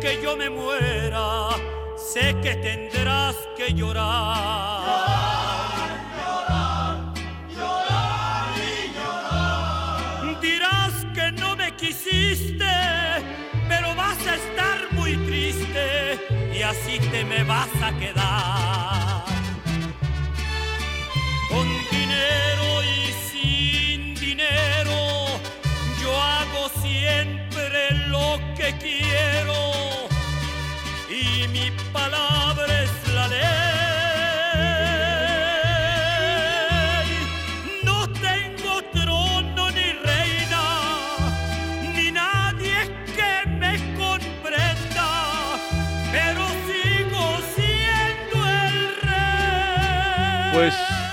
que yo me muera, sé que tendrás que llorar. Llorar, llorar, y llorar. Dirás que no me quisiste, pero vas a estar muy triste y así te me vas a quedar. Y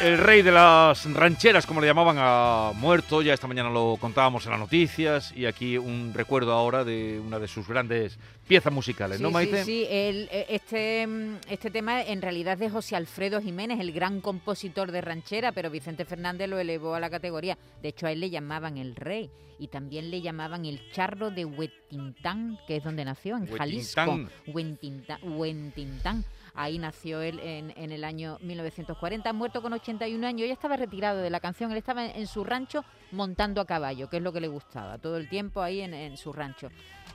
el rey de las rancheras, como le llamaban, ha muerto. Ya esta mañana lo contábamos en las noticias. Y aquí un recuerdo ahora de una de sus grandes piezas musicales, Sí, ¿no, sí, Maite? Sí, el- eh, este, mm, este tema en realidad es de José Alfredo Jiménez, el gran compositor de ranchera, pero Vicente Fernández lo elevó a la categoría. De hecho, a él le llamaban el rey y también le llamaban el charro de Huetintán, que es donde nació, en Jalisco. Huetintán. Huentintán. Huentintán. Ahí nació él en, en el año 1940, muerto con 81 años. Ya estaba retirado de la canción, él estaba en, en su rancho montando a caballo, que es lo que le gustaba, todo el tiempo ahí en, en su rancho.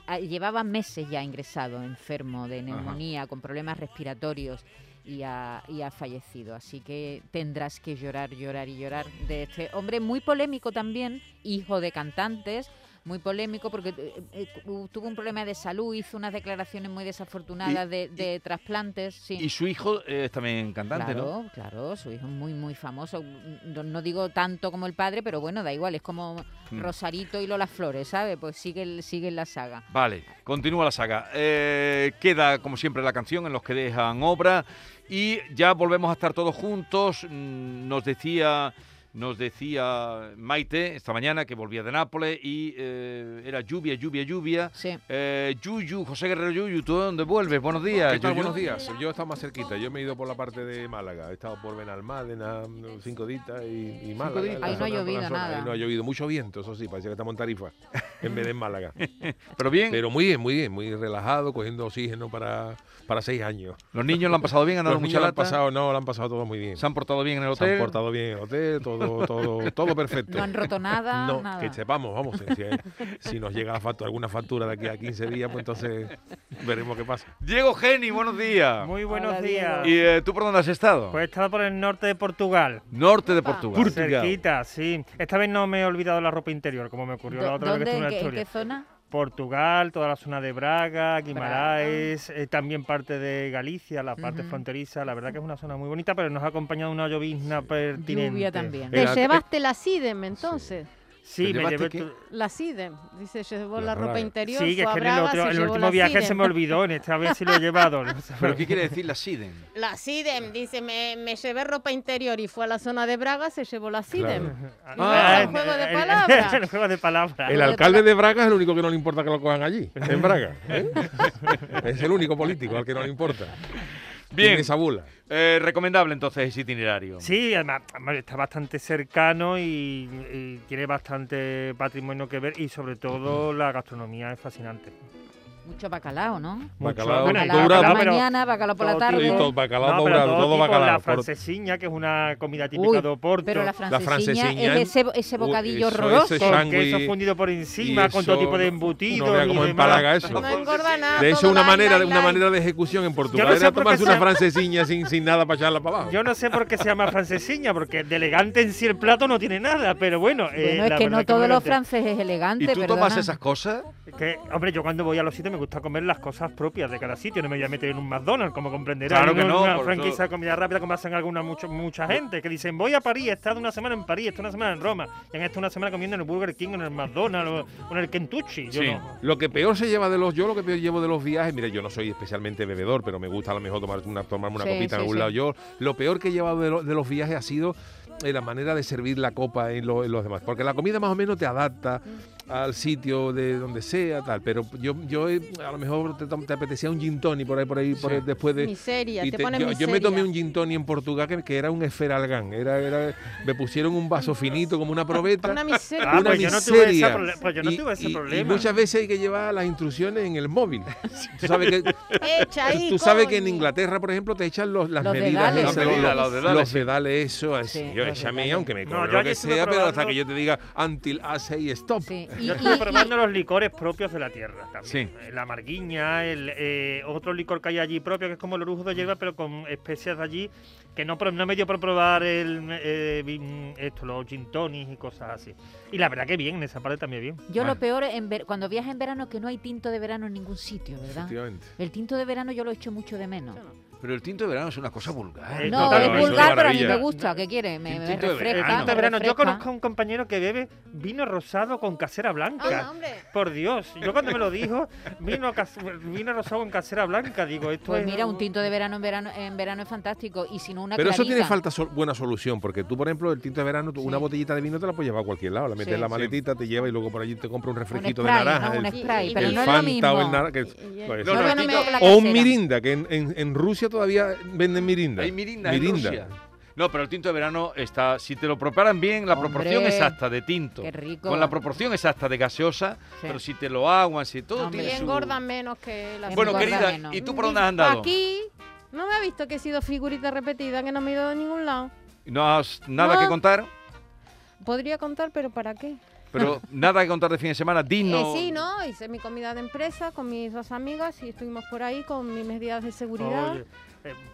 Ah, Llevaba meses ya ingresado, enfermo de neumonía, con problemas respiratorios y ha, y ha fallecido. Así que tendrás que llorar, llorar y llorar de este hombre muy polémico también, hijo de cantantes. Muy polémico porque eh, eh, u- tuvo un problema de salud, hizo unas declaraciones muy desafortunadas Y- de, de trasplantes. Sí. Y su hijo eh, es también cantante, Claro, ¿no? claro, su hijo es muy, muy famoso. No, no digo tanto como el padre, pero bueno, da igual, es como Mm. Rosarito y Lola Flores, ¿sabes? Pues sigue, sigue en la saga. Vale, continúa la saga. Eh, queda, como siempre, la canción en los que dejan obra. Y ya volvemos a estar todos juntos. Mm, Nos decía. Nos decía Maite esta mañana que volvía de Nápoles y eh, era lluvia, lluvia, lluvia. Sí. Eh, Yuyu, José Guerrero Yuyu, ¿tú de dónde vuelves? Buenos días. ¿Qué tal? Yuyu. Buenos días. Yo he estado más cerquita. Yo me he ido por la parte de Málaga. He estado por Benalmádena, cinco días y, y Málaga. Ahí no ha zona- llovido nada. Ahí no ha llovido. Mucho viento, eso sí. Parecía que estamos en Tarifa en vez de en Málaga. Pero bien, Pero muy bien, muy bien. Muy relajado, cogiendo oxígeno para, para seis años. los niños lo han pasado bien, han dado Los mucha niños lo han pasado, no, lo han pasado todo muy bien. Se han portado bien en el Se han hotel. portado bien en el hotel, todo, todo, todo perfecto. No han roto nada, No, nada. que sepamos, vamos, si, si nos llega la factura, alguna factura de aquí a 15 días, pues entonces veremos qué pasa. Diego Geni, buenos días. Muy buenos Hola, días. ¿Y eh, tú por dónde has estado? Pues he estado por el norte de Portugal. Norte de Portugal. Cerquita, sí. Esta vez no me he olvidado la ropa interior, como me ocurrió la otra vez que estuve ¿En en la qué, en qué zona? Portugal, toda la zona de Braga, Guimaraes, eh, también parte de Galicia, la parte Ujú. fronteriza. La verdad que es una zona muy bonita, pero nos ha acompañado una llovizna pertinente. Lluvia también. Te llevaste la SIDEM entonces. Sí, ¿Te me llevé tu- La SIDEM. Dice, llevó La la, ropa interior. Sí, que fue es a que en el, Braga, otro- el último viaje se me olvidó, en esta vez sí lo he llevado. No sé, ¿Pero qué quiere decir la SIDEN? La SIDEM, dice, me, me llevé ropa interior y fue a la zona de Braga, se llevó la SIDEM. Ah, el juego de palabras. El juego de palabras. El alcalde de Braga es el único que no le importa que lo cojan allí, en Braga. ¿eh? es el único político al que no le importa. Bien. Tiene esa bula. Eh, recomendable entonces ese itinerario. Sí, además además está bastante cercano y, y tiene bastante patrimonio que ver y sobre todo la gastronomía es fascinante. Mucho bacalao, ¿no? Bacalao bueno, Bacalao por la mañana, bacalao por la tarde. Todo bacalao No, pero todo todo bacalao. La francesiña, que es una comida típica Uy, de Oporto. Pero la francesiña, es ese, ese bocadillo eso, horroroso. ese con queso fundido por encima, con todo eso tipo de no- embutidos No vea y cómo demás. empalaga eso. No engorda nada. De hecho, una light, manera, light, una manera de ejecución en Portugal no sé era por qué tomarse se una llama- francesiña sin, sin nada para echarla para abajo. Yo no sé por qué se llama francesiña, porque de elegante en sí el plato no tiene nada, pero bueno. eh, Bueno, es la que no todos los franceses es elegante, ¿Y tú tomas esas cosas? Hombre, yo cuando voy a los sitios me gusta comer las cosas propias de cada sitio, no me voy a meter en un McDonald's, como comprenderás. Claro que una- no, Una franquicia de comida rápida como hacen alguna mucho, mucha gente, que dicen, voy a París, he estado una semana en París, he estado una semana en Roma, y han estado una semana comiendo en el Burger King, en el McDonald's o, en el Kentucky. Yo Sí. no. Lo que peor se lleva de los, yo lo que peor llevo de los viajes, mire, yo no soy especialmente bebedor, pero me gusta a lo mejor tomar una, tomarme una Sí, copita en algún sí. lado. Yo, lo peor que he llevado de, lo- de los viajes ha sido eh, la manera de servir la copa en, lo- en los demás. Porque la comida más o menos te adapta al sitio de donde sea, tal. Pero yo, yo eh, a lo mejor te, apetecía un gin tonic por ahí, por ahí, por ahí, después de. Miseria, y te te- pone yo, yo me tomé un gin tonic en Portugal que, que era un esferalgán. Era, era, me pusieron un vaso finito como una probeta. Una miseria. Ah, una pues yo no tuve ese miseria. pues yo no Y- tuve ese y- y problema. muchas veces hay que llevar las instrucciones en el móvil. Tú sabes que, Echa ahí, tú sabes que en. Inglaterra, por ejemplo, te echan los, las Los medidas. dedales. los dedales, los dedales, eso. así. Sí, yo, échame, aunque me No, yo lo que sea, pero hasta que yo te diga until I say stop. Sí, Yo y- estuve y- probando los licores propios de la tierra también. Sí. La marguiña, el eh, otro licor que hay allí propio, que es como el orujo de hierba, pero con especias de allí, que no, no me dio por probar el, eh, esto, los gin tonics y cosas así. Y la verdad que bien, en esa parte también bien. Yo lo peor en ver- cuando viajas en verano que no hay tinto de verano en ningún sitio, ¿verdad? Efectivamente. El tinto de verano yo lo echo mucho de menos. Pero el tinto de verano es una cosa vulgar. Eh, No, totalmente. es vulgar, pero a mí me gusta. ¿Qué quiere? Me, me Tinto de verano. De yo conozco a un compañero que bebe vino rosado con casera blanca. Hombre. Por Dios, yo cuando me lo dijo, vino, vino rosado con casera blanca, digo, esto Pues es mira, un tinto de verano en verano en verano es fantástico. Y si no, una Pero eso tiene falta sol- buena solución, porque tú, por ejemplo, el tinto de verano, tú Sí. una botellita de vino te la puedes llevar a cualquier lado. La metes Sí. en la Sí. maletita, te lleva y luego por allí te compra un Un refresquito spray, de naranja. ¿no? Un el- spray, el pero no es lo mismo. o el No, no, no el un mirinda, que en, en- en Rusia todavía venden mirinda. Hay mirinda, en Rusia. No, pero el tinto de verano está, si te lo preparan bien, la Hombre, proporción exacta de tinto, qué rico. con la proporción exacta de gaseosa, Sí. pero si te lo aguan, si todo Hombre. tiene Y su... engorda menos que la Bueno, querida, menos. ¿y tú por dónde has andado? Aquí no me ha visto que he sido figurita repetida, que no me he ido a ningún lado. ¿No has nada No. que contar? Podría contar, pero ¿para qué? Pero nada que contar de fin de semana, dinos. Eh, sí, ¿no? Hice mi comida de empresa con mis dos amigas y estuvimos por ahí con mis medidas de seguridad. Oye,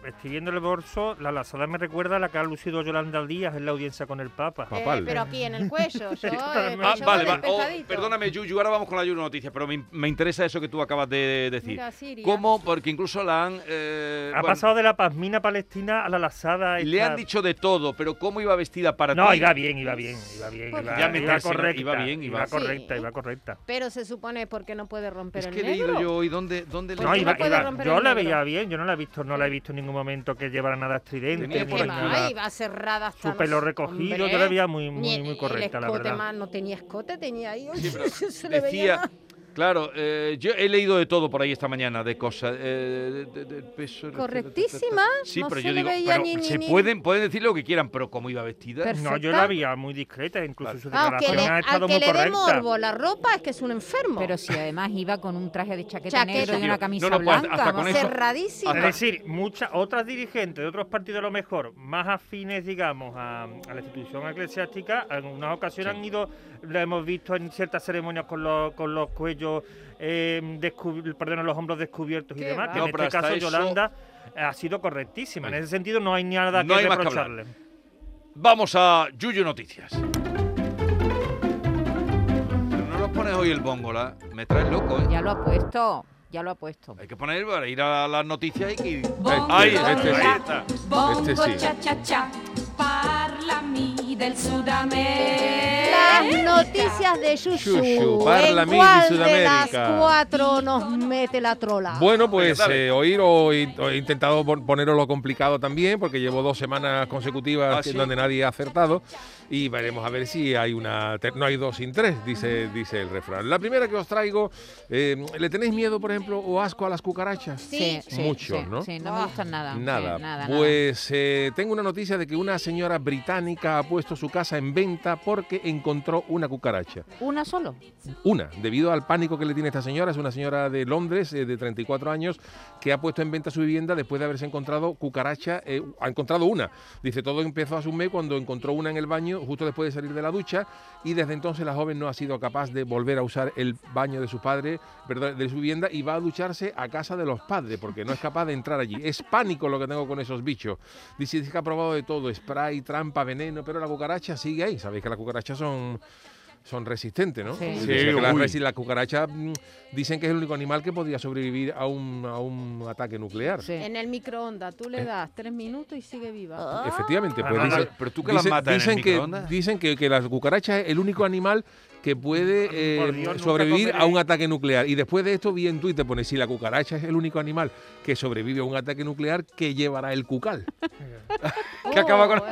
estoy viendo el bolso, la lazada me recuerda a la que ha lucido Yolanda Díaz en la audiencia con el Papa. Eh, Papal. pero aquí en el cuello, yo, eh, Ah, llevo vale, vale. Oh, perdóname, Yuyu, ahora vamos con la Yuyu Noticias, pero me, me interesa eso que tú acabas de decir. Mira, Siria. ¿Cómo? Porque incluso la han... eh, Ha bueno, pasado de la pasmina palestina a la lazada. Le esta- han dicho de todo, pero ¿cómo iba vestida para No, ti? iba bien, iba bien, iba bien. Pues Iba, Ya me iba correcta. iba bien, iba- iba correcta, Sí. iba correcta. Pero se supone porque no puede romper Es el que he leído yo hoy dónde, dónde ¿Por No, qué iba, no puede iba- romper yo el la negro? veía bien, yo no la he visto, no la he visto en ningún momento que llevara nada estridente. Por nada. Iba cerrada hasta Su pelo los- recogido, Hombre, la veía muy, muy, el- muy el correcta, la escote verdad. más, no tenía escote, tenía ahí. Sí, se le veía decía. Claro, eh, yo he leído de todo por ahí esta mañana, de cosas, eh, de- de- del peso... Correctísima, Sí, no pero se yo digo, pero ni- ni- se ni- pueden, pueden decir lo que quieran, pero ¿cómo iba vestida? No, yo la veía muy discreta, incluso su Ah, declaración le- ha al estado que muy le dé morbo la ropa es que es un enfermo. Pero si además iba con un traje de chaqueta, Chaqueta. negro y una camisa no, no, pues, blanca. hasta con eso- cerradísima. Es decir, muchas otras dirigentes de otros partidos a lo mejor más afines, digamos, a, a la institución eclesiástica, en unas ocasiones han ido, lo hemos visto en ciertas ceremonias con los, con los cuellos, eh, descubi- perdón, los hombros descubiertos y demás, va. que No, en este caso eso- Yolanda ha sido correctísima. En ese sentido no hay nada No que hay más que reprocharle. Vamos a Yuyu Noticias. Pero no nos pones hoy el bongola, me traes loco, ¿eh? Ya lo ha puesto, ya lo ha puesto. Hay que poner para ir a las noticias y que... Bongo, Ahí, este ahí está. Bongo Este sí. cha cha cha, del Las Sudamérica. noticias de Yuyu. Yuyu, parla ¿En mil cuál de Sudamérica. las cuatro nos mete la trola? Bueno, pues eh, oír o he, intentado pon- poneros lo complicado también, porque llevo dos semanas consecutivas ¿Ah, sí? donde nadie ha acertado. Y veremos a ver si hay una. No hay dos sin tres, dice, dice el refrán. La primera que os traigo, eh, ¿le tenéis miedo, por ejemplo, o asco a las cucarachas? Sí, Mucho, sí, ¿no? Sí, no me gustan nada. sí, Nada. nada, nada. pues eh, tengo una noticia de que una señora británica ha puesto su casa en venta porque encontró una cucaracha. ¿Una solo? Una, debido al pánico que le tiene esta señora, es una señora de Londres eh, de 34 años que ha puesto en venta su vivienda después de haberse encontrado cucaracha, eh, ha encontrado una. Dice, todo empezó a su mes cuando encontró una en el baño justo después de salir de la ducha y desde entonces la joven no ha sido capaz de volver a usar el baño de su padre, perdón, de su vivienda y va a ducharse a casa de los padres porque no es capaz de entrar allí. Es pánico lo que tengo con esos bichos. Dice, dice que ha probado de todo, spray, trampa, veneno, pero la cucaracha sigue ahí. Sabéis que las cucarachas son son resistentes, ¿no? Sí. Sí, la, la cucaracha mm, dicen que es el único animal que podría sobrevivir a un, a un ataque nuclear. Sí. En el microondas, tú le das tres minutos y sigue viva. Efectivamente, Ah, pues no, dice- no, pero tú que las dicen- matas en el dicen que microondas. Dicen que, que la cucaracha es el único animal que puede eh, Dios, sobrevivir a un ataque nuclear. Y después de esto vi en Twitter, pone, si la cucaracha es el único animal que sobrevive a un ataque nuclear, ¿qué llevará el cucal? Que acaba con-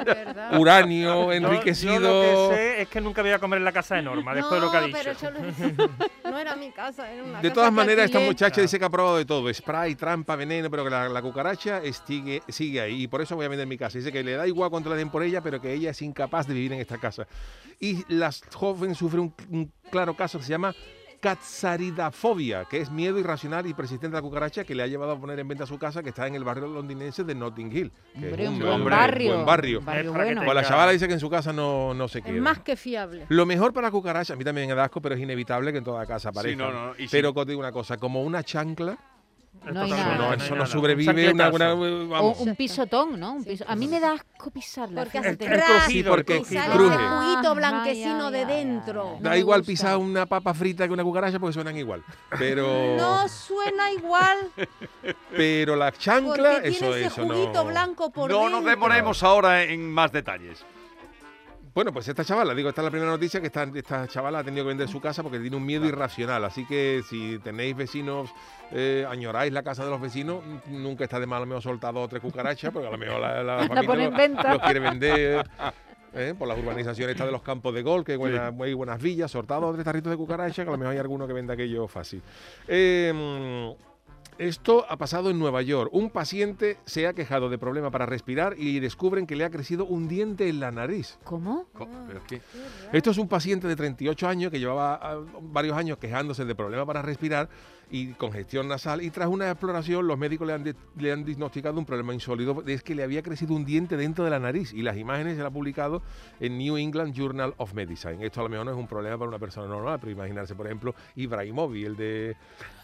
Oh. Uranio Yo- enriquecido... Yo, lo que sé es que nunca voy a comer en la casa de Norma, después de lo que ha No, dicho. pero yo lo- no era mi casa, era una De casa todas maneras, esta muchacha dice que ha probado de todo, spray, trampa, veneno, pero que la, la cucaracha sigue, sigue ahí y por eso voy a vender mi casa. Dice que le da igual cuánto le den por ella, pero que ella es incapaz de vivir en esta casa. Y la joven sufre un, un claro caso que se llama catsaridafobia, que es miedo irracional y persistente a la cucaracha que le ha llevado a poner en venta su casa que está en el barrio londinense de Notting Hill. que Hombre, es un buen hombre- barrio. buen barrio. barrio Es bueno. Pues la chavala dice que en su casa no, no se Es queda. más que fiable. Lo mejor para la cucaracha, a mí también me da asco, pero es inevitable que en toda casa aparezca. no, no, y sí. Pero te digo una cosa, como una chancla, No hay Totalmente, nada. no, no eso no sobrevive Un una Vamos. un pisotón, ¿no? Un piso- A mí me da asco pisarla. Porque hace crujido, Sí, el porque y crujido. sale cruje. ese juguito Ah, blanquecino de dentro. Da No igual gusta. pisar una papa frita que una cucaracha porque suenan igual. Pero, No suena igual pero la porque chancla, tiene eso, ese eso juguito no. blanco por No dentro. nos demoremos ahora en más detalles. Bueno, pues esta chavala, digo, esta es la primera noticia que esta, esta chavala ha tenido que vender su casa porque tiene un miedo irracional. Así que si tenéis vecinos, eh, añoráis la casa de los vecinos, nunca está de mal a lo mejor soltar dos o tres cucarachas, porque a lo mejor la, la familia pone en lo- venta. los quiere vender. eh, por las urbanizaciones estas de los campos de gol, que hay buenas, villas, sortados dos o tres tarritos de cucaracha, que a lo mejor hay alguno que venda aquello fácil. Eh, esto ha pasado en Nueva York. Un paciente se ha quejado de problema para respirar y descubren que le ha crecido un diente en la nariz. ¿Cómo? Co- pero es que- Esto es un paciente de 38 años que llevaba ah, varios años quejándose de problemas para respirar y congestión nasal y tras una exploración los médicos le han, le han diagnosticado un problema insólito, es que le había crecido un diente dentro de la nariz y las imágenes se las ha publicado en New England Journal of Medicine. Esto a lo mejor no es un problema para una persona normal, pero imaginarse, por ejemplo, Ibrahimovic, el, de,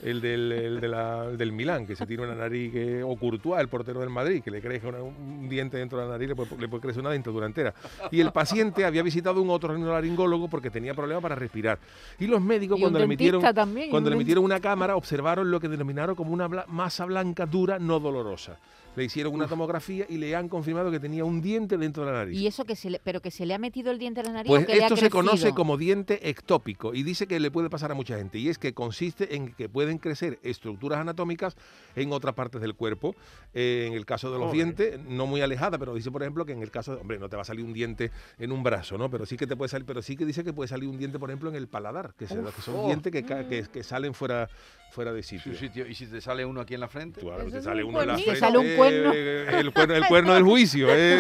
el, del, el de la- el del Milán, que se tiene una nariz, que, o Courtois, el portero del Madrid, que le crece una- un diente dentro de la nariz, le puede, le puede crecer una dentadura entera. Y el paciente había visitado un otorrinolaringólogo porque tenía problemas para respirar. Y los médicos Y cuando le dentista metieron también, cuando le dentista. metieron una cámara observaron lo que denominaron como una masa blanca dura no dolorosa. Le hicieron una tomografía y le han confirmado que tenía un diente dentro de la nariz. Y eso que se le, pero que se le ha metido el diente a la nariz Pues o que le ha esto se conoce como diente ectópico y dice que le puede pasar a mucha gente y es que consiste en que pueden crecer estructuras anatómicas en otras partes del cuerpo. Eh, en el caso de los Joder. dientes, no muy alejada, pero dice por ejemplo que en el caso, de, hombre, no te va a salir un diente en un brazo, ¿no? Pero sí que te puede salir, pero sí que dice que puede salir un diente, por ejemplo, en el paladar, que, se- que son oh. dientes que, ca- que, que salen fuera fuera de sitio. ¿Y si te sale uno aquí en la frente? Eso te sale un uno en la frente, Te sale un cuerno. eh, el, cuerno el cuerno del juicio. ¿eh?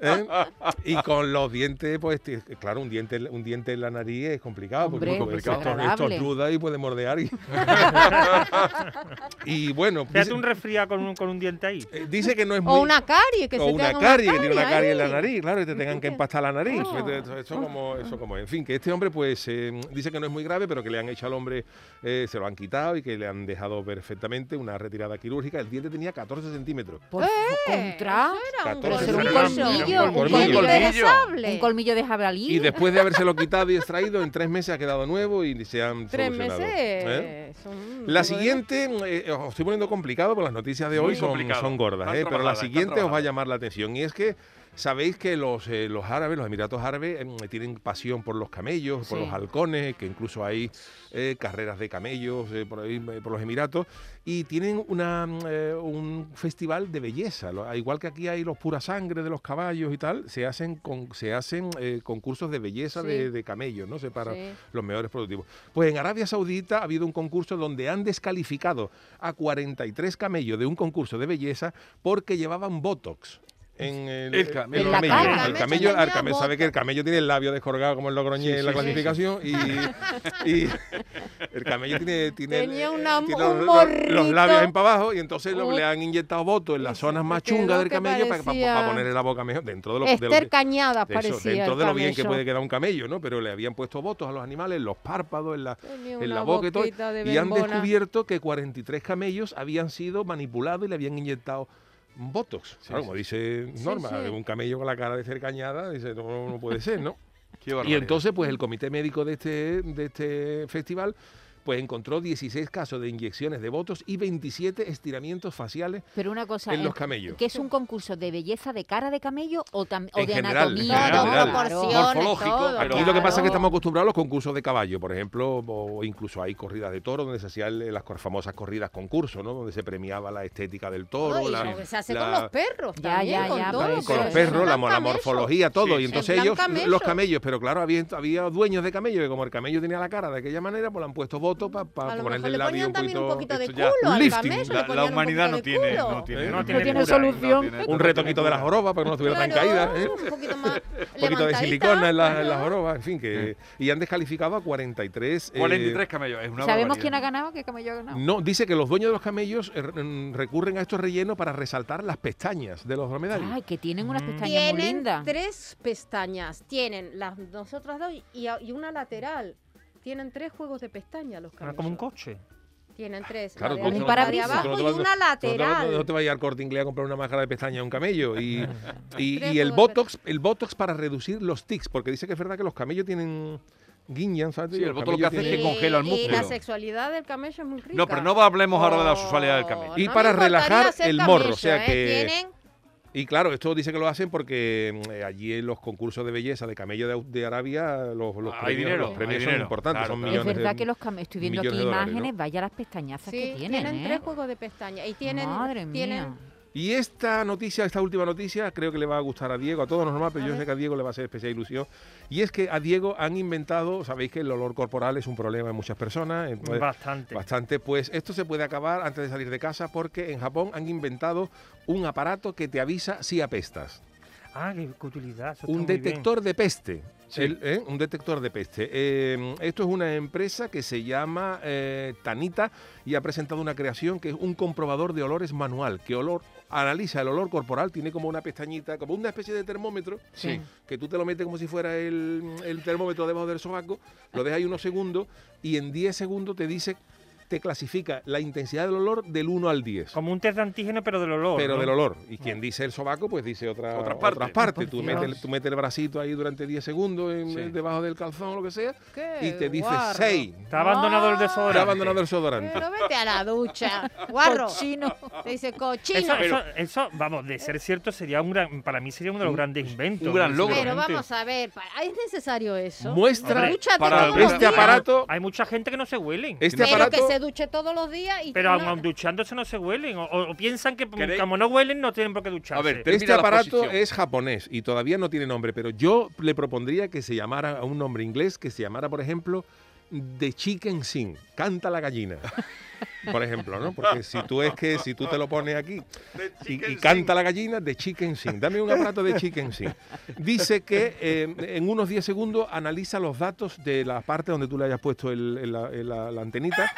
¿Eh? Y con los dientes, pues, ti- claro, un diente, un diente en la nariz es complicado. Hombre, porque es esto, esto desagradable. ruda y puede mordear. Y, y bueno, Fíjate dice, un resfriado con un, con un diente ahí. eh, dice que no es muy... O una carie, que o se una carie, que tiene una carie en la nariz, claro, y te tengan que empastar la nariz. Oh. Eso, eso como, eso como, en fin, que este hombre pues eh, dice que no es muy grave, pero que le han hecho al hombre, eh, se lo han quitado y que le han dejado perfectamente una retirada quirúrgica. El diente tenía 14 centímetros. Por contra. Eso era un 14 Pero colmillo. será un centímetros. colmillo, un colmillo. colmillo, de, Colmillo. sable. un colmillo de jabalí. Y después de habérselo quitado y extraído, en tres meses ha quedado nuevo y se han Tres solucionado. meses. ¿eh? son La siguiente, eh, os estoy poniendo complicado, porque las noticias de hoy son, son gordas, ¿eh? pero la siguiente os va a llamar la atención. Y es que sabéis que los, eh, los árabes, los Emiratos Árabes, em, tienen pasión por los camellos, por Sí. los halcones, que incluso hay eh, carreras de camellos eh, por ahí, por los Emiratos, y tienen una, mm, un festival de belleza. Lo- igual que aquí hay los pura sangre de los caballos y tal, se hacen, con, se hacen concursos de belleza Sí. de, de camellos, ¿no? Se para Sí. los mejores productivos. Pues en Arabia Saudita ha habido un concurso donde han descalificado a 43 camellos de un concurso de belleza porque llevaban Botox. En el, El camello. el En la camello. cara. El El camello, el sabe que el camello tiene el labio descolgado como el logroñé Sí, en la sí, sí, clasificación y, y el camello tiene, tiene, Tenía eh, una- tiene un los, los- los morrito. labios en para abajo y entonces lo- le han inyectado votos en las zonas más chungas del camello para, ponerle la boca mejor dentro de lo, de lo- Esther Cañadas de eso, parecía. dentro de lo bien que puede quedar un camello, ¿no? Pero le habían puesto votos a los animales en los párpados, en la, en la boca y todo. Y han descubierto que 43 camellos habían sido manipulados y le habían inyectado Botox. Claro, como dice Norma, sí. un camello con la cara de ser cañada, dice, no, no puede ser, ¿no? Qué Y entonces, pues el comité médico de este, de este festival pues encontró 16 casos de inyecciones de botox y 27 estiramientos faciales Pero una cosa, en los camellos. ¿que es un concurso de belleza de cara de camello o, tam- o En de general, en anatomía? general. Claro. proporciones, Morfológico, todo, Aquí lo que pasa es que estamos acostumbrados a los concursos de caballo, por ejemplo, o incluso hay corridas de toro donde se hacían las famosas corridas concurso, ¿no? Donde se premiaba la estética del toro, la- se hace la- con los perros Ya, también, ya, con ya, todo, con los perros, en la, morfología, todo. Sí, y entonces En ellos, camello. los camellos, pero claro, había, había dueños de camello que como el camello tenía la cara de aquella manera, pues le han puesto votos para A lo ponerle el labio un también un poquito... poquito de ya- culo un al lifting. camello, La, la humanidad poquito no tiene, no tiene, No no tiene tiene cura, solución. no tiene- Un retoquito de la joroba para que no estuviera tan Claro, caída. ¿eh? Un poquito más Un poquito de silicona en, la- en jorobas, en fin, que... Y han descalificado a 43... eh, 43 camellos, es una ¿Sabemos barbaridad. quién ha ganado? ¿Qué camello ha ganado? No, dice que los dueños de los camellos eh, mm, recurren a estos rellenos para resaltar las pestañas de los dromedarios. Ay, que tienen unas Mm. pestañas muy Tienen lindas. tres pestañas. Tienen las nosotras dos y, y una lateral. Tienen tres juegos de pestañas los Ah, camellos. como un coche. Tienen tres. Claro, la de no de tú no te abajo y una tú no lateral. No te vayas al corte inglés a comprar una máscara de pestaña a un camello. Y, y, y el botox, el botox para reducir los tics, porque dice que es verdad que los camellos tienen guiñan, ¿sabes? Sí, Y el botox lo que hace es que congela el Y músculo. la sexualidad del camello es muy rica. No, pero no hablemos ahora de la sexualidad del camello. Y no para relajar el morro, o sea ¿eh? que- Tienen Y claro, esto dice que lo hacen porque mm, eh, allí en los concursos de belleza de camello de, Arabia los, los Hay premios, dinero, los premios son dinero, importantes, claro, son claro. Es millones verdad de- que los camellos, estoy viendo aquí millones de dólares, ¿no? imágenes, vaya las pestañazas Sí, que tienen, tienen ¿eh? tres juegos de pestañas y tienen Madre tienen mía. Y esta noticia, esta última noticia, creo que le va a gustar a Diego, a todos nos normal, pero A yo ver. sé que a Diego le va a hacer especial ilusión. Y es que a Diego han inventado, sabéis que el olor corporal es un problema en muchas personas. entonces- Bastante. Bastante, pues esto se puede acabar antes de salir de casa porque en Japón han inventado un aparato que te avisa si apestas. Ah, qué, utilidad. eso Un bien. detector de peste. Sí. El- ¿eh? Un detector de peste. Eh, esto es una empresa que se llama eh, Tanita y ha presentado una creación que es un comprobador de olores manual, que olor analiza el olor corporal, tiene como una pestañita, como una especie de termómetro, Sí. que tú te lo metes como si fuera el, el termómetro debajo del sobaco, lo dejas ahí unos segundos y en 10 segundos te dice, te clasifica la intensidad del olor del 1 al 10. Como un test de antígeno, pero del olor. Pero ¿no? del olor. Y quien dice el sobaco, pues dice otra, Otras otras partes. partes. Por Tú metes, tú metes el bracito ahí durante 10 segundos en- Sí. debajo del calzón o lo que sea ¡Qué y te dice guarro! 6. Está abandonado el Ah. desodorante. Te ha abandonado el desodorante. Pero vete a la ducha, guarro. Cochino. Te dice cochino. Eso, Pero- eso, eso, vamos, de ser cierto, sería un gran, para mí sería uno de los grandes inventos. un gran logro. Pero vamos a ver, ¿es necesario eso? Muestra Hombre, para este aparato. Hay mucha gente que no se huelen. Este Pero aparato. que se duche todos los días y Pero no- duchándose no se huelen. O, o piensan que ¿Queréis? como no huelen, no tienen por qué ducharse. A ver, te- Este aparato posición. es japonés y todavía no tiene nombre, pero yo le propondría que se llamara a un nombre inglés, que se llamara, por ejemplo, The Chicken Sing, canta la gallina. Por ejemplo, ¿no? Porque si tú es que si tú te lo pones aquí y, y canta la gallina, de Chicken Sing. Dame un aparato de Chicken Sing. Dice que eh, en unos 10 segundos analiza los datos de la parte donde tú le hayas puesto el- el- la- el- la- la antenita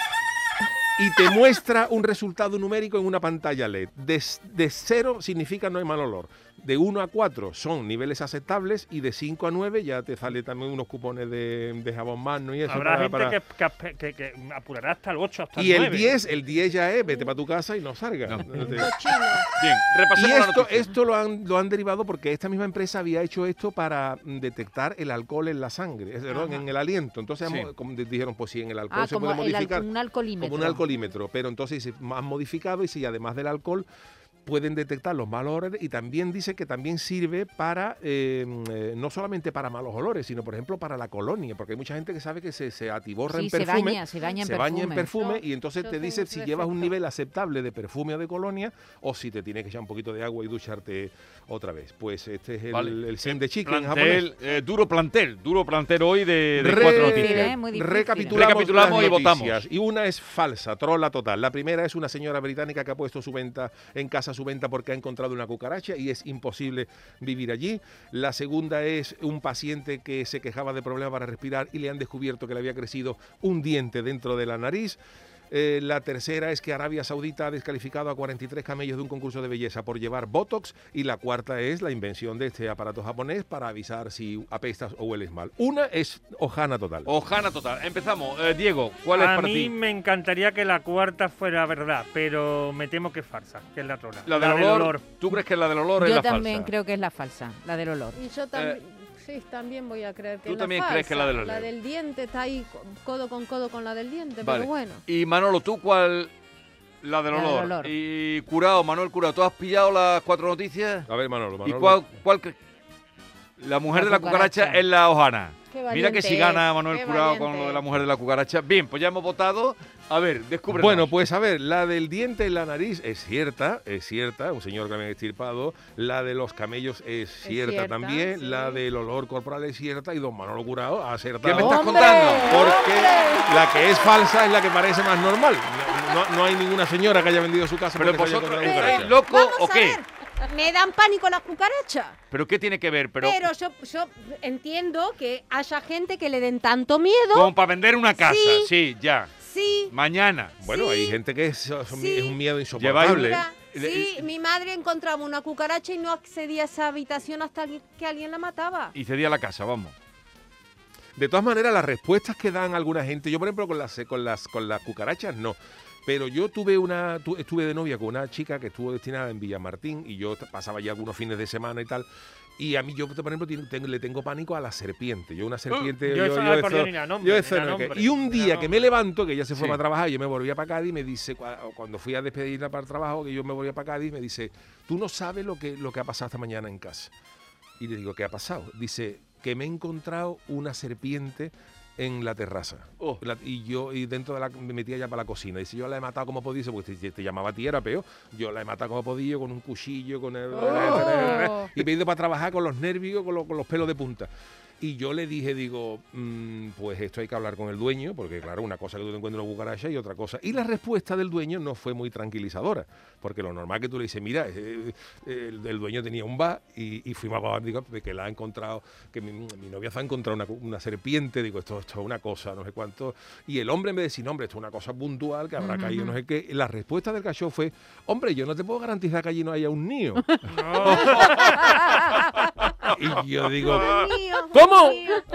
y te muestra un resultado numérico en una pantalla LED. De, de 0 significa no hay mal olor. De 1 a 4 son niveles aceptables y de 5 a 9 ya te sale también unos cupones de, de jabón magno y eso. Habrá para- gente para- Que, que- que- que apurará hasta el 8, hasta Y el el 9. 10, el 10 ya es, vete para tu casa y no salgas. No. No te- cochino. Bien, Y repasemos la esto, esto lo, han, lo han derivado porque esta misma empresa había hecho esto para detectar el alcohol en la sangre, Ajá. en el aliento. Entonces Sí. dijeron, pues sí, en el alcohol Ah, se como puede el modificar. un alcoholímetro. como un alcoholímetro, pero entonces han modificado y si además del alcohol pueden detectar los malos olores y también dice que también sirve para, eh, eh, no solamente para malos olores, sino por ejemplo para la colonia, porque hay mucha gente que sabe que se, se atiborra Sí, en se perfume, baña, se baña en se baña en perfume. y entonces te dice si llevas un nivel aceptable de perfume o de colonia o si te tienes que echar un poquito de agua y ducharte otra vez. Pues este es el, Vale. el de Chicken japonés. Plantel, eh, duro plantel, duro plantel hoy de, de Re- cuatro Difícil, noticias. ¿eh? Difícil. Recapitulamos, Recapitulamos las y votamos. Y una es falsa, trola total. La primera es una señora británica que ha puesto su venta en casa su venta porque ha encontrado una cucaracha y es imposible vivir allí. La segunda es un paciente que se quejaba de problemas para respirar y le han descubierto que le había crecido un diente dentro de la nariz. Eh, la tercera es que Arabia Saudita ha descalificado a 43 camellos de un concurso de belleza por llevar Botox. Y la cuarta es la invención de este aparato japonés para avisar si apestas o hueles mal. Una es hojana total. Ojana total. Empezamos. Eh, Diego, ¿cuál es A para mí ti? me encantaría que la cuarta fuera verdad, pero me temo que es farsa, que es la trola. La del olor, ¿Tú crees que la del olor es Yo la también falsa? creo que es la falsa, la del olor. Y yo también. Sí, también voy a creer que Tú es la también crees que la de la ley. del diente está ahí co- codo con codo con la del diente, Vale. pero bueno. Y Manolo, ¿tú cuál? La del La del olor. Y Curado, Manuel Curado, ¿tú has pillado las cuatro noticias? A ver, Manolo, ¿Y Manolo. cuál, cuál cre- La mujer La de la cucaracha, cucaracha. es la hojana. Mira que si gana Manuel Curado con lo de la mujer de la cucaracha. Bien, pues ya hemos votado. A ver, descubre. Bueno, pues a ver, la del diente en la nariz es cierta, es cierta, un señor que me ha extirpado. La de los camellos es cierta, cierta, también. sí. La del olor corporal es cierta y don Manolo Curado ha acertado. ¿Qué me estás contando? Porque la que es falsa es la que parece más normal. No, no- no hay ninguna señora que haya vendido su casa. Pero vosotros cucaracha. locos Vamos o a qué? Me dan pánico las cucarachas. ¿Pero qué tiene que ver? Pero, Pero, yo, yo entiendo que haya gente que le den tanto miedo. como para vender una casa. Sí, Sí. ya. Sí, Mañana. Bueno, Sí. hay gente que es, son- Sí. es un miedo insoportable. mira, sí, mi madre encontraba una cucaracha y no accedía a esa habitación hasta que alguien la mataba. Y cedía la casa, vamos. De todas maneras, las respuestas que dan alguna gente, yo por ejemplo con las con las con las cucarachas no. Pero yo tuve una, tu- estuve de novia con una chica que estuvo destinada en Villamartín y yo pasaba ya algunos fines de semana y tal. Y a mí, yo, por ejemplo, tengo- le tengo pánico a la serpiente. Yo una serpiente... Yo eso- nombre, yo ni eso que- nombre, y un día que me levanto, que ella se fue Sí. para trabajar, yo me volvía para Cádiz, me dice, cua- cuando fui a despedirla para el trabajo, que yo me volvía para Cádiz, me dice, tú no sabes lo que, lo que ha pasado esta mañana en casa. Y le digo, ¿qué ha pasado? Dice, que me he encontrado una serpiente en la terraza. Oh. La- y yo y dentro de la me metía ya para la cocina. Dice, yo la he matado como podía, porque te, te llamaba a ti, era peor. Yo la he matado como podía, con un cuchillo, con el... Oh. Y me he ido para trabajar con los nervios, con, los- con los pelos de punta. Y yo le dije, digo, mm, pues esto hay que hablar con el dueño, porque claro, una cosa que tú te encuentres una cucaracha y otra cosa. Y la respuesta del dueño no fue muy tranquilizadora, porque lo normal que tú le dices, mira, eh, eh, el, el dueño tenía un bar y, y fuimos a bar, digo, que la ha encontrado, que mi, mi novia se ha encontrado una, serpiente, digo, esto, esto es una cosa, no sé cuánto. Y el hombre me decía, no, hombre, esto es una cosa puntual, que habrá caído no sé qué. La respuesta del cachorro fue, hombre, yo no te puedo garantizar que allí no haya un niño. y yo digo, ¿Cómo?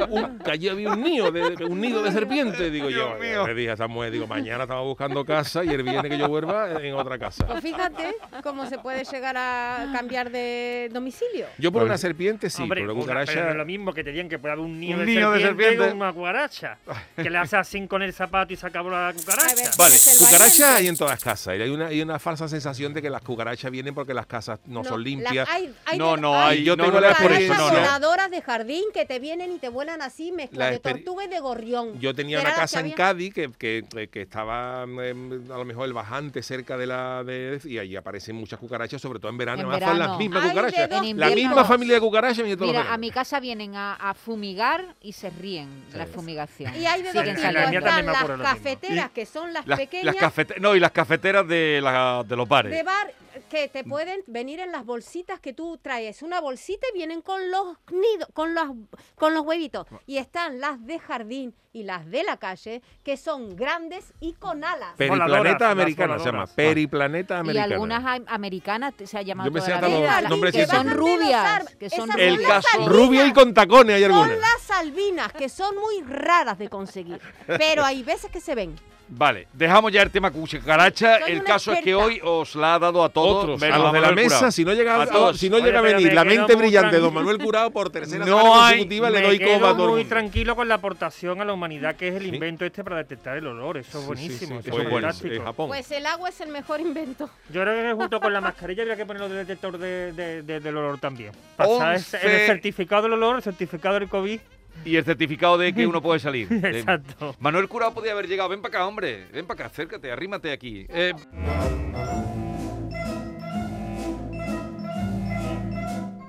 Un, allí había un nido, de, de- un nido de serpiente. Digo yo, le dije a mujer, digo, mañana estamos buscando casa y el viernes que yo vuelva en otra casa. Pues fíjate cómo se puede llegar a cambiar de domicilio. Yo por una serpiente sí, Hombre, pero una- cucaracha... pero no es lo mismo que te digan que puede haber un niño, Un de, niño de serpiente serpiente. con una cucaracha. que le hace así con el zapato y se acabó la cucaracha. Ver, Vale, valiente. hay en todas las casas. Y hay una, hay una falsa sensación de que las cucarachas vienen porque las casas no, son limpias. hay- hay No, de- no, hay- yo no, tengo no, la no no. voladoras de jardín que te vienen y te vuelan así, mezcla La de tortuga y de gorrión. Yo tenía una casa que en Cádiz que, que, que estaba em, a lo mejor el bajante cerca de la de y ahí aparecen muchas cucarachas, sobre todo en verano. En Además, son las verano. mismas Ay, cucarachas. La misma familia de cucarachas viene todos los Mira, a mi casa vienen a, a fumigar y se ríen de la Sí. fumigación. Y hay de Sí, dos en tipos. las cafeteras, que son las, Las, pequeñas las cafete- no, y las cafeteras de, la- de los bares. de bar que te pueden venir en las bolsitas que tú traes. Una bolsita y vienen con los nidos, con los, con los huevitos. Y están las de jardín y las de la calle, que son grandes y con alas. Periplaneta americana se llama. Periplaneta y americana. algunas am- americanas se ha llamado Yo me sé hasta los nombres que son de rubias, que son El caso-. Rubia y con tacones hay algunas. Son las albinas, que son muy raras de conseguir. Pero hay veces que se ven. Vale, dejamos ya el tema cucaracha. Soy El caso es que experta. hoy os la ha dado a todos. Otros, a los de la mesa, Curao. si no llega, A a- si no Oye, llega a venir la mente brillante de don. Manuel Curao por tercera No semana hay- consecutiva, le doy quedo coba muy tranquilo con la aportación a la humanidad que es el Sí. invento este para detectar el olor. Eso es Sí, buenísimo. sí, sí, eso es bueno, fantástico. en Japón. Pues el agua es el mejor invento. Yo creo que junto con la mascarilla habría que poner el detector de, de- de- del olor también. Pasar el certificado del olor, el certificado del COVID. Y el certificado de que uno puede salir. Eh, Exacto. Manuel Curao podía haber llegado. Ven para acá, hombre. Ven para acá, acércate, arrímate aquí. Eh,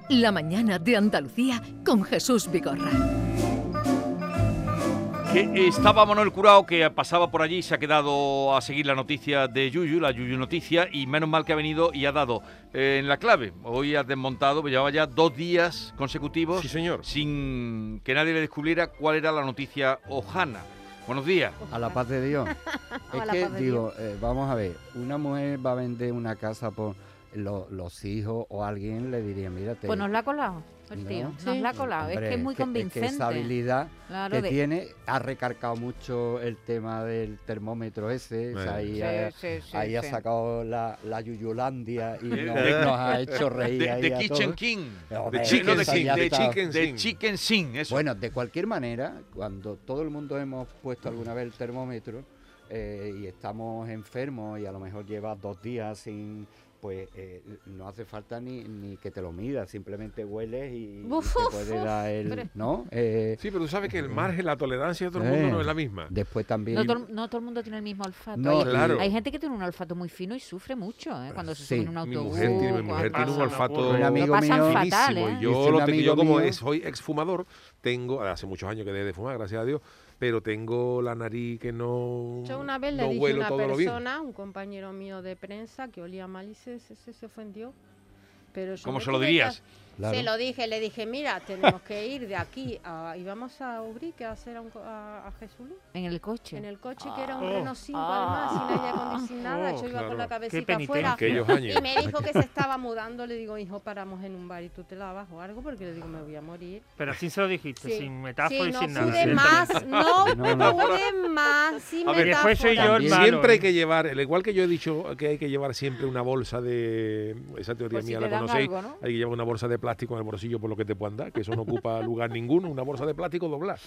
La mañana de Andalucía con Jesús Vigorra. Que estaba Manuel Curao, que pasaba por allí y se ha quedado a seguir la noticia de Yuyu, la Yuyu Noticia, y menos mal que ha venido y ha dado eh, en la clave. Hoy ha desmontado, llevaba ya dos días consecutivos Sí, señor. sin que nadie le descubriera cuál era la noticia Ojana. Buenos días. A la paz de Dios. Es que digo, eh, vamos a ver, una mujer va a vender una casa por lo- los hijos o alguien le diría, mira, te- Pues nos la ha colado. El ¿no? tío, nos Sí. la ha colado. es Hombre, que es muy que- convincente. esa habilidad Claro, que de- tiene ha recargado mucho el tema del termómetro ese. o sea, ahí Sí, ha, sí, sí, ahí ha sacado la, la Yuyulandia y nos, nos ha hecho reír. De, ahí de a Kitchen todos. King. Hombre, De Chicken, esa King, de. Chicken, de Sin. Chicken Sin, eso. Bueno, de cualquier manera, cuando todo el mundo hemos puesto alguna vez el termómetro eh, y estamos enfermos y a lo mejor llevas dos días sin, pues eh, no hace falta ni, ni que te lo midas, simplemente hueles y, Uf, te puede uf, dar hombre. el, ¿no? Eh, Sí, pero tú sabes que el margen, la tolerancia de todo el mundo eh, no es la misma. Después también. No todo, no todo el mundo tiene el mismo olfato. No, hay, claro. hay gente que tiene un olfato muy fino y sufre mucho ¿eh? cuando se Sí, sube en un Mi autobús. mujer tiene, mi cuando mujer tiene un pasa, olfato Un amigo mío- fatal, finísimo, ¿eh? y Yo, lo tengo, yo como mío- soy exfumador, tengo, hace muchos años que dejé de fumar, gracias a Dios, pero tengo la nariz que no, Yo una vez le dije a una persona, un compañero mío de prensa, que olía mal y se, se, se- ofendió. Pero yo ¿Cómo se lo que- dirías? Claro. Se lo dije, le dije, mira, tenemos que ir de aquí a, y vamos a Ubrique a hacer a, un co- a, a Jesulú. En el coche. En el coche que era un Oh. Renault 5 además, sin aire acondicionado, Oh, yo iba claro. con la Qué cabecita penitencia. afuera. Aquellos años. Y me dijo que se estaba mudando, le digo, hijo, paramos en un bar y tú te lavas o algo, porque le digo, me voy a morir. Pero así se lo dijiste, Sí. sin metáfora Sí, y no sin nada. más, no, No, no. pude más, sin A ver, después soy yo metáfora. Siempre hay que llevar, al igual que yo he dicho que hay que llevar siempre una bolsa de. Esa teoría si mía la conocéis. algo, ¿no? Hay que llevar una bolsa de plástico en el bolsillo por lo que te puedan dar, que eso no ocupa lugar ninguno. Una bolsa de plástico doblar.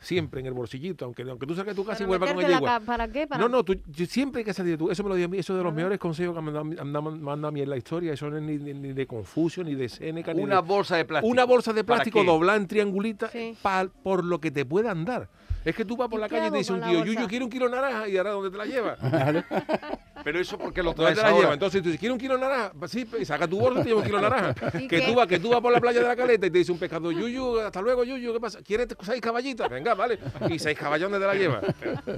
Siempre en el bolsillito, aunque, aunque tú salgas de tu casa y vuelvas con ella la igual. ca- ¿Para qué? Para No, no, tú, yo- siempre hay que salir de tú. Eso me lo dio a mí, eso de los Claro. mejores consejos que me han a mí en la historia. Eso no es ni, ni- ni de Confucio, ni de Séneca, ni Una de- bolsa de plástico. una bolsa de ¿Para plástico qué? doblada en triangulita Sí. pa- por lo que te puedan dar. Es que tú vas por ¿Y la calle y te dice un tío? Yuyu, quiero un kilo de naranja, y ahora ¿dónde te la llevas? Pero eso porque lo ¿Dónde traes te la ahora. Entonces tú dices, ¿quiero un kilo de naranja? Pues sí, y saca tu bolsa y te lleva un kilo de naranja. ¿Y que qué? tú, vas, que tú vas por la playa de la caleta y te dice un pescador, Yuyu, hasta luego, Yuyu, ¿qué pasa? ¿Quieres seis caballitas? Venga, vale. ¿Y seis caballos dónde te la llevas?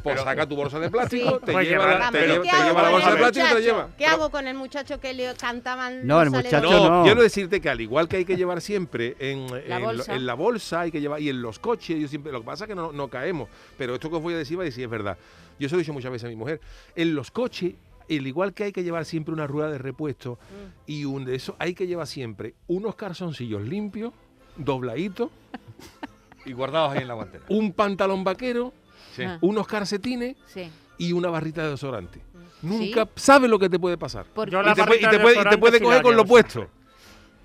Pues saca tu bolsa de plástico, Sí. te Pues lleva, la, te lleva, ¿qué te hago lleva la bolsa de plástico y te la lleva. ¿Qué hago con el muchacho que le cantaban No, el los muchacho no. Quiero decirte que al igual que hay que llevar siempre en, La en lo- bolsa. en la bolsa, hay que llevar, y en los coches, yo siempre, lo que pasa es que no, no caemos, pero esto que os voy a decir va a decir es verdad. Yo se lo he dicho muchas veces a mi mujer. En los coches, al igual que hay que llevar siempre una rueda de repuesto y un de eso, hay que llevar siempre unos calzoncillos limpios, dobladitos, Y guardados ahí en la guantera. un pantalón vaquero, Sí. Ah. unos calcetines Sí. y una barrita de desodorante. Mm. Nunca sabes lo que te puede pasar. Y la te, puede, y te de puede- y te puede coger con lo puesto.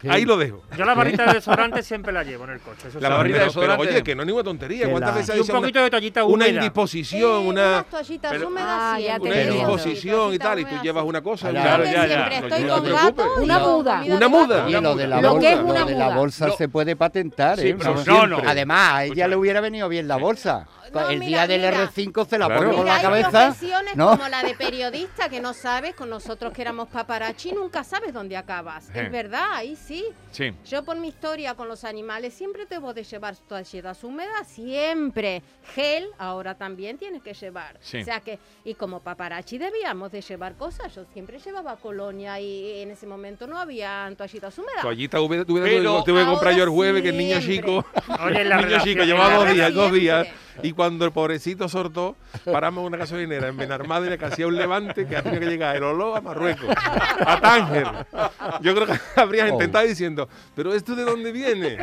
Sí. Ahí lo dejo. Yo la barrita de desodorante siempre la llevo en el coche. Eso La sí. barrita de Pero- pero, desodorante. oye, que no es ninguna tontería. Que ¿Cuántas la- veces Y hay un sido una- poquito de toallita una húmeda. indisposición, Eh, una, unas toallitas pero- húmedas Ah, ya siempre. te una indisposición y tal, y tú llevas una cosa. Claro. una- Claro, ya, ya. Estoy no con gato y Una muda. Una de muda. Y lo de la Lo que bolsa, es una lo de la bolsa se puede patentar, Sí, ¿eh? pero Vamos, no, no. Además, a ella le hubiera venido bien la bolsa. No, el mira, día del mira. R5 se la Claro. pone con la hay cabeza. profesiones ¿no? como la de periodista que no sabes, con nosotros que éramos paparazzi, nunca sabes dónde acabas. Sí. Es verdad, ahí sí. Sí. Yo por mi historia con los animales siempre debo de llevar toallitas húmedas, siempre. Gel, ahora también tienes que llevar. Sí. O sea que, y como paparazzi debíamos de llevar cosas. Yo siempre llevaba colonia y en ese momento no había toallitas húmedas. Toallita húmeda, tuve, que comprar yo el jueves, que el niño chico, Oye, la el niño chico llevaba dos días, dos días. y cuando el pobrecito sortó, paramos una gasolinera en Benarmadre que hacía un levante que ha tenido que llegar el olor a Marruecos, a Tánger. Yo creo que habrías Oh. intentado diciendo, pero ¿esto de dónde viene?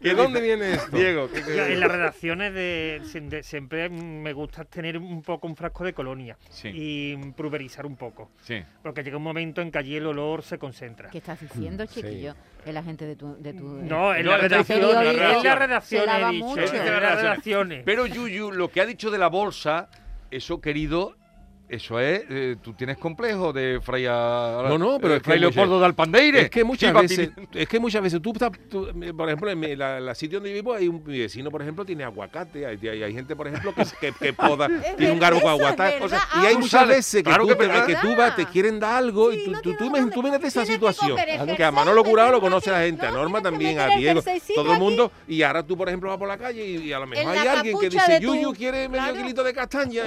¿De dónde viene esto? Diego, ¿qué- qué- Yo en las redacciones de, siem- de- siempre me gusta tener un poco un frasco de colonia Sí. y pulverizar un poco. Sí. Porque llega un momento en que allí el olor se concentra. ¿Qué estás diciendo, chiquillo? La gente de tu... De tu No, en No, las en la periodista en he dicho, mucho. en Sí, las en las redacciones. Pero Yuyu, lo que ha dicho de la bolsa, eso querido, eso es, eh, tú tienes complejo de Fray, No, no, pero eh, es que Fray muchas- Leopoldo de Alpandeire. Es que muchas veces, es que muchas veces tú, estás- tú, eh, por ejemplo, en mi- la, la sitio donde vivo hay un mi vecino, por ejemplo, tiene aguacate, hay, hay, hay gente, por ejemplo, que, que, que poda, tiene un garbo con aguacate, o sea, y hay Ah, muchas veces que Claro tú, que te, que tú vas, te quieren dar algo Sí, y tú, no tú, tú, imagínate esa que situación, que a Manolo Curado lo conoce que- la gente, a no, Norma que también, a Diego, todo el mundo, y ahora tú, por ejemplo, vas por la calle y, a lo mejor hay alguien que dice, Yuyu quiere medio kilito de castaña,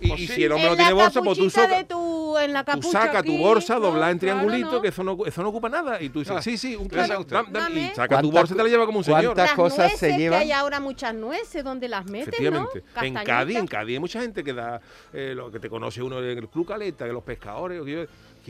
y- si el hombre no en tiene bolsa, pues tú, de tu, en la tú capucha sacas tu aquí, bolsa, ¿no? doblada en Claro, triangulito, ¿no? que eso no, eso no ocupa nada. Y tú dices, Ah, sí, sí, un ¿qué sabe kilo. usted? dam- dam- y saca tu ¿Cuántas bolsa y te la lleva como un señor. cuántas cosas nueces, se que llevan? hay ahora muchas nueces donde las meten, Efectivamente. ¿no? En. Cádiz, en Cádiz hay mucha gente que da eh, lo que te conoce uno en el Club Caleta, que los pescadores,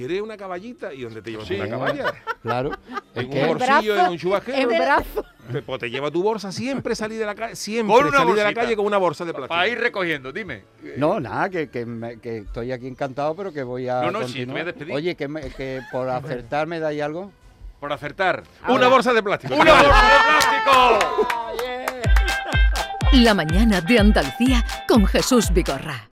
que quiere una caballita y donde te llevas Sí. una caballa. Claro. En un bolsillo, en un chubajero. en brazo. Te- Pues te lleva tu bolsa siempre salir de la calle, siempre Con una salir de la calle con una bolsa de plástico. Para ir recogiendo, dime. No, nada, que, que, me- que estoy aquí encantado, pero que voy a No, no, sí, te voy a despedir. Oye, que, me- que por acertar me dais algo. Por acertar. Una bolsa de plástico. ¡Una bolsa de plástico! La mañana de Andalucía con Jesús Vigorra.